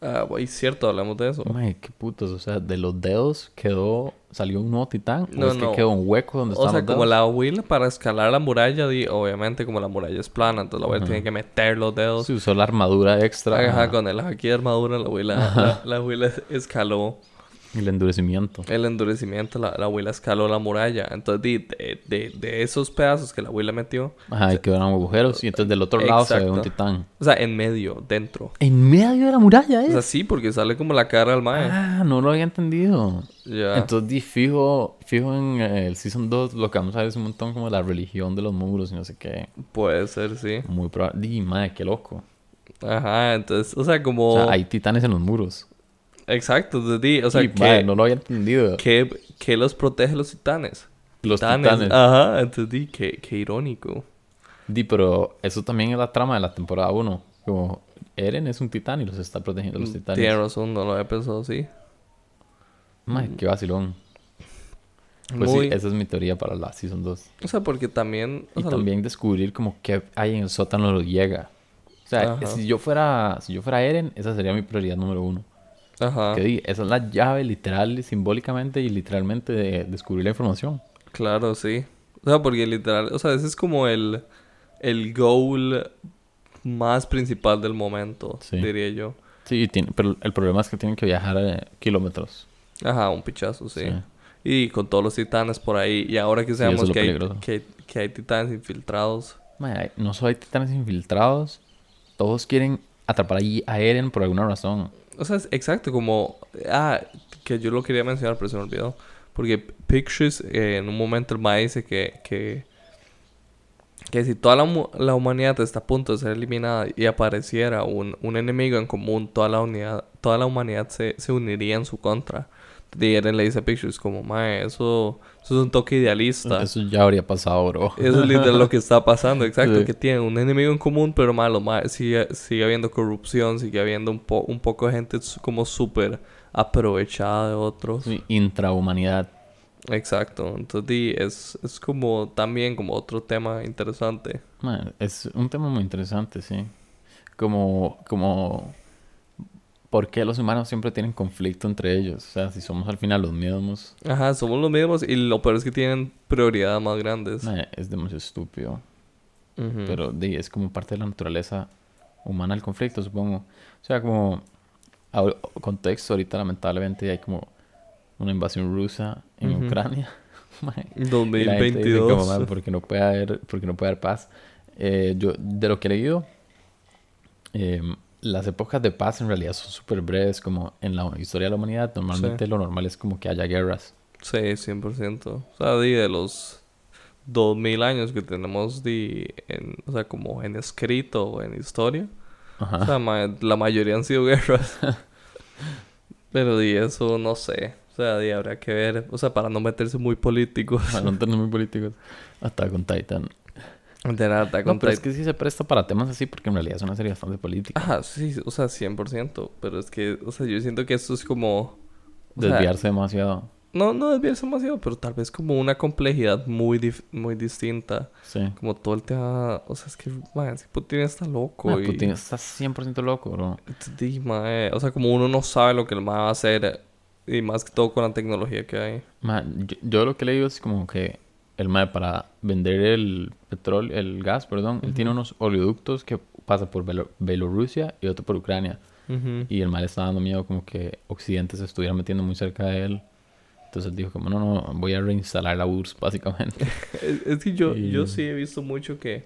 Ah, güey, cierto, hablamos de eso. Mae, qué putos. O sea, de los dedos quedó... ¿Salió un nuevo titán? No, ¿O es no. que quedó un hueco donde O sea, los como dedos? la abuela para escalar la muralla, di, obviamente como la muralla es plana, entonces la Ajá. tiene que meter los dedos. Se usó la armadura extra. Ajá, con el haki de armadura, la abuela, la, la abuela escaló Y el endurecimiento. el endurecimiento, la, la abuela escaló la muralla. Entonces, di, de, de, de esos pedazos que la abuela metió, Ajá, y quedaron agujeros. Y entonces del otro lado se ve un titán. o sea, en medio, dentro. En medio de la muralla, O ¿eh? sea, sí, porque sale como la cara al mae. Ah, no lo había entendido. ya. Entonces, di, fijo, fijo en eh, el Season 2, lo que vamos a ver es un montón como la religión de los muros y no sé qué. Puede ser, sí. Muy probable. Di, madre, qué loco. Ajá, entonces, o sea, como... O sea, hay titanes en los muros. Exacto, entonces, di, o sea, Sí, que, madre, no lo había entendido. que, que los protege los titanes. Los titanes. Ajá, entonces di, qué, qué irónico. Di, pero eso también es la trama de la temporada 1. Como Eren es un titán y los está protegiendo los titanes. Tiene razón, no lo había pensado así. Madre, qué vacilón. Pues Muy- sí, esa es mi teoría para la Season 2. O sea, porque también... o Y sea, también descubrir como qué hay en el sótano de los llega. O sea, Ajá. si yo fuera si yo fuera Eren, esa sería mi prioridad número uno. Ajá, Que di, esa es la llave literal, simbólicamente y literalmente de descubrir la información. claro, sí. O sea, porque literal... O sea, ese es como el... El goal más principal del momento, Sí. diría yo. Sí, tiene, pero el problema es que tienen que viajar eh, kilómetros. Ajá, un pichazo, sí. Sí. Y con todos los titanes por ahí. Y ahora que sabemos es lo que, hay, que, que hay titanes infiltrados. Hay- no solo hay titanes infiltrados, todos quieren atrapar allí a Eren por alguna razón. O sea, es exacto, como... Ah, que yo lo quería mencionar, pero se me olvidó. Porque Pictures, eh, en un momento el mae dice que... que que si toda la, la humanidad está a punto de ser eliminada y apareciera un, un enemigo en común, toda la, unidad, toda la humanidad se, se uniría en su contra. Eren le dice a Pictures como, mae, eso, eso es un toque idealista. Eso ya habría pasado, bro. Eso es literal lo que está pasando, exacto, Sí. que tienen un enemigo en común, pero malo, ma- sigue, sigue habiendo corrupción, sigue habiendo un, po- un poco de gente como súper aprovechada de otros. Sí, intrahumanidad. Exacto, entonces es, es como también como otro tema interesante. Mae, es un tema muy interesante, sí. Como, como, ¿por qué los humanos siempre tienen conflicto entre ellos? O sea, si somos al final los mismos, Ajá, somos los mismos y lo peor es que tienen prioridades más grandes. mae, es demasiado estúpido. Ujú. Pero di, es como parte de la naturaleza humana el conflicto, supongo. O sea, como contexto, ahorita lamentablemente hay como una invasión rusa en. Ucrania. La gente dice 2022. como, "Mae, porque no puede haber, porque no puede haber paz. Eh, yo, de lo que he leído, eh, las épocas de paz en realidad son súper breves, como en la historia de la humanidad. Normalmente lo normal es como que haya guerras. Sí, 100%. O sea, de los 2000 años que tenemos di, en, o sea, como en escrito o en historia. Ajá. O sea, ma- la mayoría han sido guerras. Pero di eso, no sé. O sea, habrá que ver. O sea, para no meterse muy políticos. Para no tener muy políticos. Hasta con Titan. De nada, No, pero es que sí se presta para temas así porque en realidad es una serie bastante política. Ajá, sí, o sea, 100%. Pero es que, o sea, yo siento que esto es como... sea, Desviarse demasiado. no, no desviarse demasiado, pero tal vez como una complejidad muy, dif- muy distinta. Sí. Como todo el tema... O sea, es que, man, Putin está loco. Mae, y... Putin está 100% loco, bro. Di, mae, O sea, como uno no sabe lo que el mae va a hacer. Y más que todo con la tecnología que hay. Ma, yo, yo lo que he leído es como que el mae para vender el petróleo, el gas, perdón, él tiene unos oleoductos que pasan por Belo- Bielorrusia y otro por Ucrania. Y el mal le estaba dando miedo como que Occidente se estuviera metiendo muy cerca de él. Entonces él dijo como, no, no, voy a reinstalar la URSS, básicamente. Es, es que yo, Y- yo sí he visto mucho que,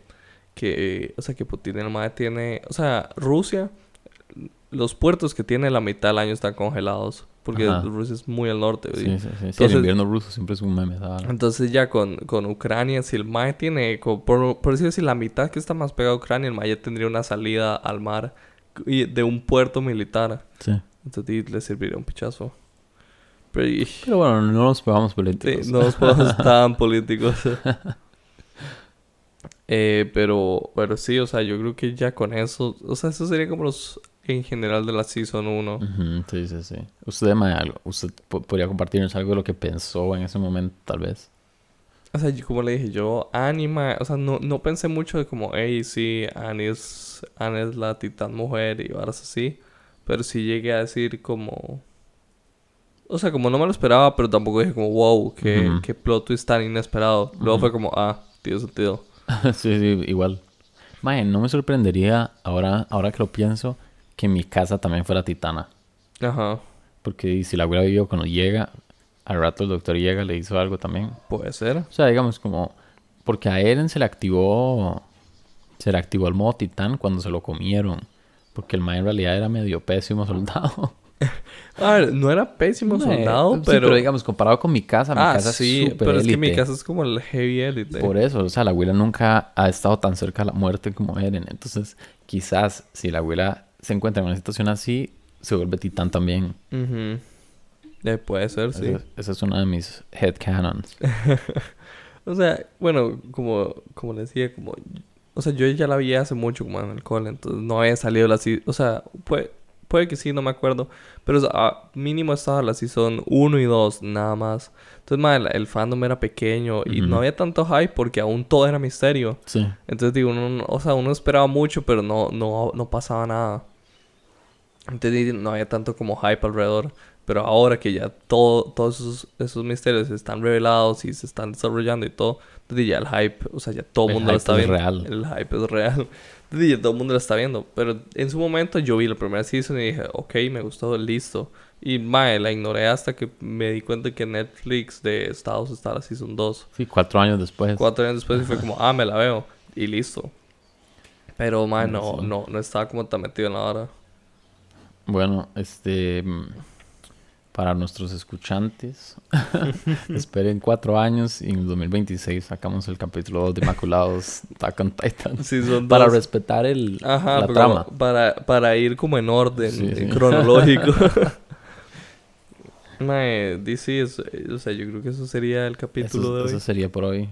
que, o sea, que Putin el mae tiene, o sea, Rusia, los puertos que tiene la mitad del año están congelados, porque Ajá. Rusia es muy al norte. ¿sí? Sí, sí, sí. Sí, Entonces- el invierno ruso siempre es un meme. vara. Entonces ya con, con Ucrania, si el mae tiene, por, por decir así, la mitad que está más pegado a Ucrania, el mae ya tendría una salida al mar y de un puerto militar. Sí. Entonces sí, le serviría un pichazo. Pero y- Pero bueno, no nos pegamos sí, políticos. no nos podemos tan políticos. Eh, pero, pero sí, o sea, yo creo que ya con eso, o sea, eso sería como los en general de la Season 1. Ujú, sí, sí, sí. Usted, mae, algo, usted po- podría compartirnos algo de lo que pensó en ese momento, tal vez. O sea, yo- como le dije, yo, Anima, o sea, no, no pensé mucho de como, hey, sí, Annie es, Annie es la titán mujer y varas así. Pero sí llegué a decir como... O sea, como no me lo esperaba, pero tampoco dije como, wow, qué, Ujú. qué plot twist tan inesperado. Luego Ujú. fue como, ah, tiene sentido. sí, sí, igual. Mae, no me sorprendería, ahora, ahora que lo pienso, que mi casa también fuera titana. Ajá, Porque si la abuela vivió cuando llega, al rato el doctor llega, le hizo algo también. puede ser. O sea, digamos como... Porque a Eren se le activó... Se le activó el modo titán cuando se lo comieron. Porque el mae en realidad era medio pésimo soldado. A ver, no era pésimo Mae, soldado, sí, pero... digamos, comparado con mi casa, mi ah, casa sí, es súper pero es que mi élite. casa es como el heavy elite. Por eso, o sea, la abuela nunca ha estado tan cerca de la muerte como Eren. Entonces, quizás si la abuela se encuentra en una situación así, se vuelve titán también. Eh, puede ser, sí. Esa, esa es una de mis headcanons. O sea, bueno, como, como les decía, como... O sea, yo ya la vi hace mucho como en el cole, entonces no había salido la. O sea, puede, puede que sí, no me acuerdo. Pero ah, mínimo estaba la season 1 y 2, nada más. Entonces, ma, el, el fandom era pequeño y no había tanto hype porque aún todo era misterio. Sí. Entonces, digo, uno, no- o sea, uno esperaba mucho, pero no, no, no pasaba nada. Entonces, no había tanto como hype alrededor. Pero ahora que ya todo, todos esos, esos misterios están revelados y se están desarrollando y todo, entonces ya el hype, o sea, ya todo el mundo lo está es viendo. real. El hype es real. Ya todo el mundo lo está viendo. Pero en su momento yo vi la primera season y dije, ok, me gustó, listo. Y mae, la ignoré hasta que me di cuenta que Netflix de Estados está la season 2. Sí, cuatro años después. Cuatro años después y fue como, ah, me la veo. Y listo. Pero, man, no, no, no estaba como tan metido en la hora. Bueno, este... Para nuestros escuchantes, esperen cuatro años y en el 2026 sacamos el capítulo 2 de Inmaculados Attack on Titan. Sí, son Para dos. respetar el, Ajá, la pero trama. Para, para ir como en orden, Sí, sí. cronológico. Mae, DC, es, o sea, yo creo que eso sería el capítulo Eso, de hoy. eso sería por hoy.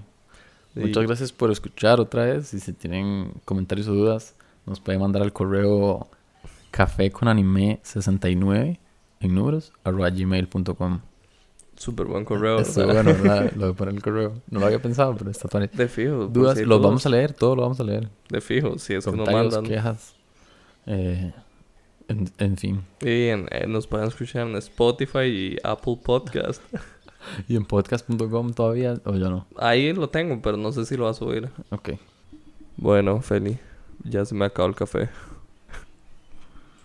Sí. Muchas gracias por escuchar otra vez. Y si tienen comentarios o dudas, nos pueden mandar al correo café con anime 69 en números arroba gmail.com. Súper buen correo. Está ¿verdad? bueno, ¿verdad? Lo de poner el correo. No lo había pensado, pero está todo De fijo. por Dudas, si los vamos a leer, todo lo vamos a leer. De fijo, si es que nos mandan. quejas. eh, en, en fin. Y en- eh, nos pueden escuchar en Spotify y Apple Podcast. ¿Y en podcast.com todavía? O ya no. Ahí lo tengo, pero no sé si lo va a subir. Ok. Bueno, Feli, ya se me acabó el café.